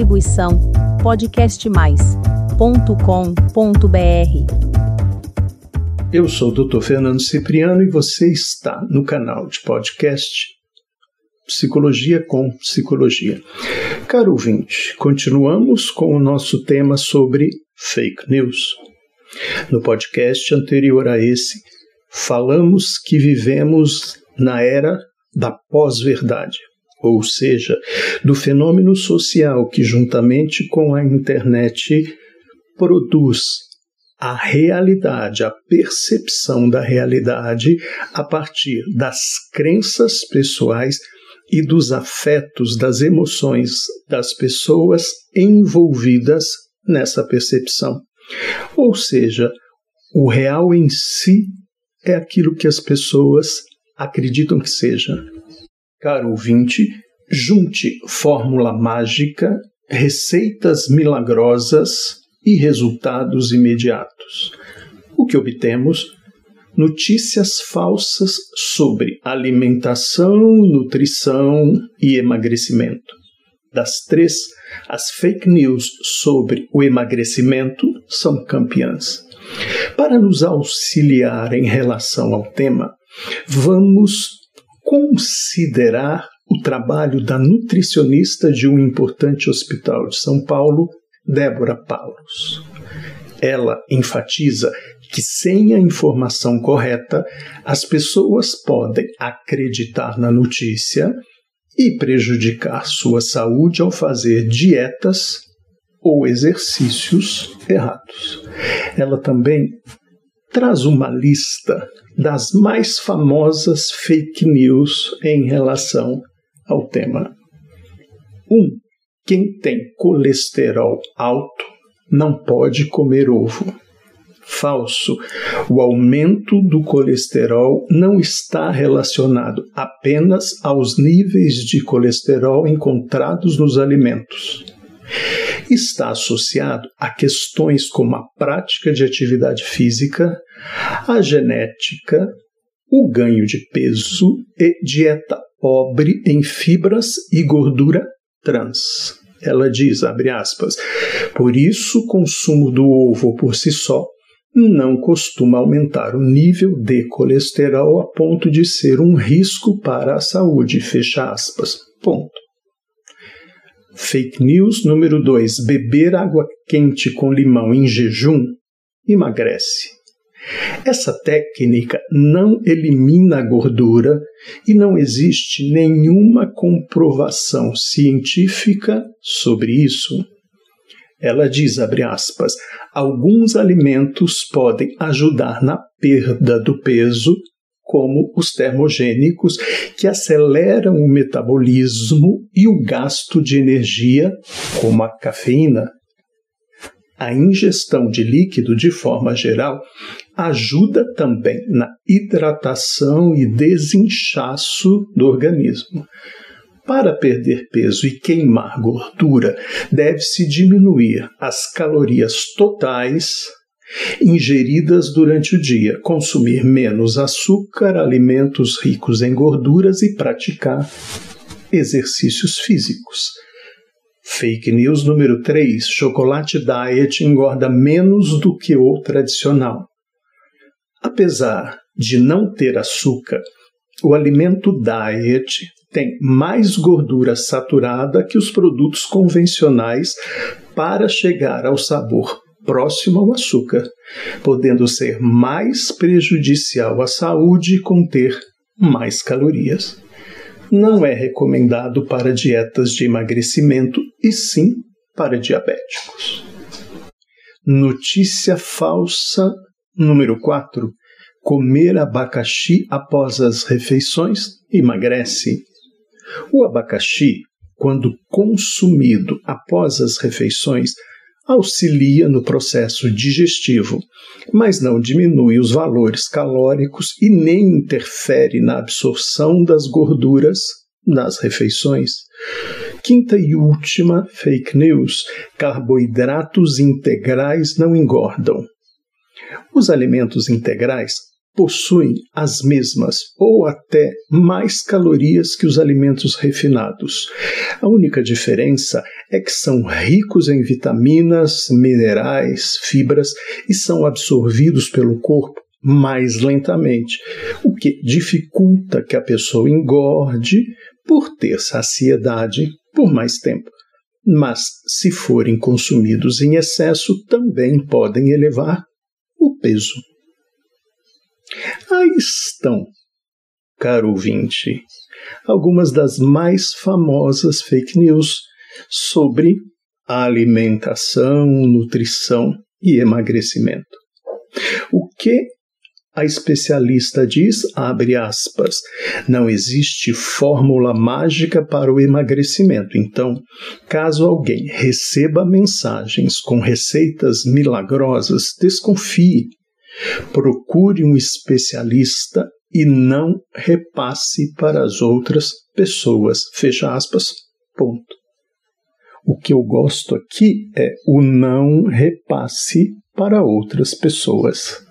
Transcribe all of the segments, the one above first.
Distribuição podcastmais.com.br. Eu sou o Dr. Fernando Cipriano e você está no canal de podcast Psicologia com Psicologia. Caro ouvinte, continuamos com o nosso tema sobre fake news. No podcast anterior a esse, falamos que vivemos na era da pós-verdade ou seja, do fenômeno social que, juntamente com a internet, produz a realidade, a percepção da realidade a partir das crenças pessoais e dos afetos, das emoções das pessoas envolvidas nessa percepção. Ou seja, o real em si é aquilo que as pessoas acreditam que seja. Caro ouvinte, junte fórmula mágica, receitas milagrosas e resultados imediatos. O que obtemos? Notícias falsas sobre alimentação, nutrição e emagrecimento. Das três, as fake news sobre o emagrecimento são campeãs. Para nos auxiliar em relação ao tema, vamos considerar o trabalho da nutricionista de um importante hospital de São Paulo, Débora Paulos. Ela enfatiza que, sem a informação correta, as pessoas podem acreditar na notícia e prejudicar sua saúde ao fazer dietas ou exercícios errados. Ela também traz uma lista das mais famosas fake news em relação ao tema. 1. Um, quem tem colesterol alto não pode comer ovo. Falso. O aumento do colesterol não está relacionado apenas aos níveis de colesterol encontrados nos alimentos está associado a questões como a prática de atividade física, a genética, o ganho de peso e dieta pobre em fibras e gordura trans. Ela diz, abre aspas, por isso o consumo do ovo por si só não costuma aumentar o nível de colesterol a ponto de ser um risco para a saúde, fecha aspas. Ponto. Fake news número 2: beber água quente com limão em jejum emagrece. Essa técnica não elimina a gordura e não existe nenhuma comprovação científica sobre isso. Ela diz, abre aspas, alguns alimentos podem ajudar na perda do peso como os termogênicos, que aceleram o metabolismo e o gasto de energia, como a cafeína. A ingestão de líquido, de forma geral, ajuda também na hidratação e desinchaço do organismo. Para perder peso e queimar gordura, deve-se diminuir as calorias totais ingeridas durante o dia, consumir menos açúcar, alimentos ricos em gorduras e praticar exercícios físicos. Fake news número 3: chocolate diet engorda menos do que o tradicional. Apesar de não ter açúcar, o alimento diet tem mais gordura saturada que os produtos convencionais para chegar ao sabor próximo ao açúcar, podendo ser mais prejudicial à saúde e conter mais calorias. Não é recomendado para dietas de emagrecimento e sim para diabéticos. Notícia falsa número 4. Comer abacaxi após as refeições emagrece. O abacaxi, quando consumido após as refeições, auxilia no processo digestivo, mas não diminui os valores calóricos e nem interfere na absorção das gorduras nas refeições. Quinta e última fake news: carboidratos integrais não engordam. Os alimentos integrais possuem as mesmas ou até mais calorias que os alimentos refinados. A única diferença é que são ricos em vitaminas, minerais, fibras e são absorvidos pelo corpo mais lentamente, o que dificulta que a pessoa engorde por ter saciedade por mais tempo. Mas, se forem consumidos em excesso, também podem elevar o peso. Aí estão, caro ouvinte, algumas das mais famosas fake news sobre alimentação, nutrição e emagrecimento. O que a especialista diz, abre aspas, não existe fórmula mágica para o emagrecimento. Então, caso alguém receba mensagens com receitas milagrosas, desconfie. Procure um especialista e não repasse para as outras pessoas. Fecha aspas. Ponto. O que eu gosto aqui é o não repasse para outras pessoas.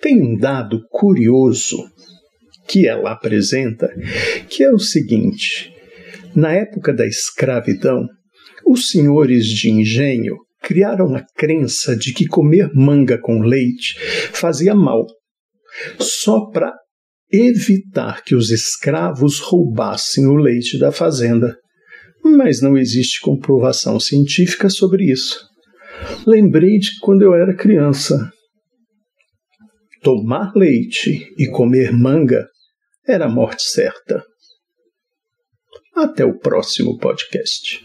Tem um dado curioso que ela apresenta, que é o seguinte: na época da escravidão, os senhores de engenho criaram a crença de que comer manga com leite fazia mal, só para evitar que os escravos roubassem o leite da fazenda. Mas não existe comprovação científica sobre isso. Lembrei de quando eu era criança tomar leite e comer manga era a morte certa. Até o próximo podcast.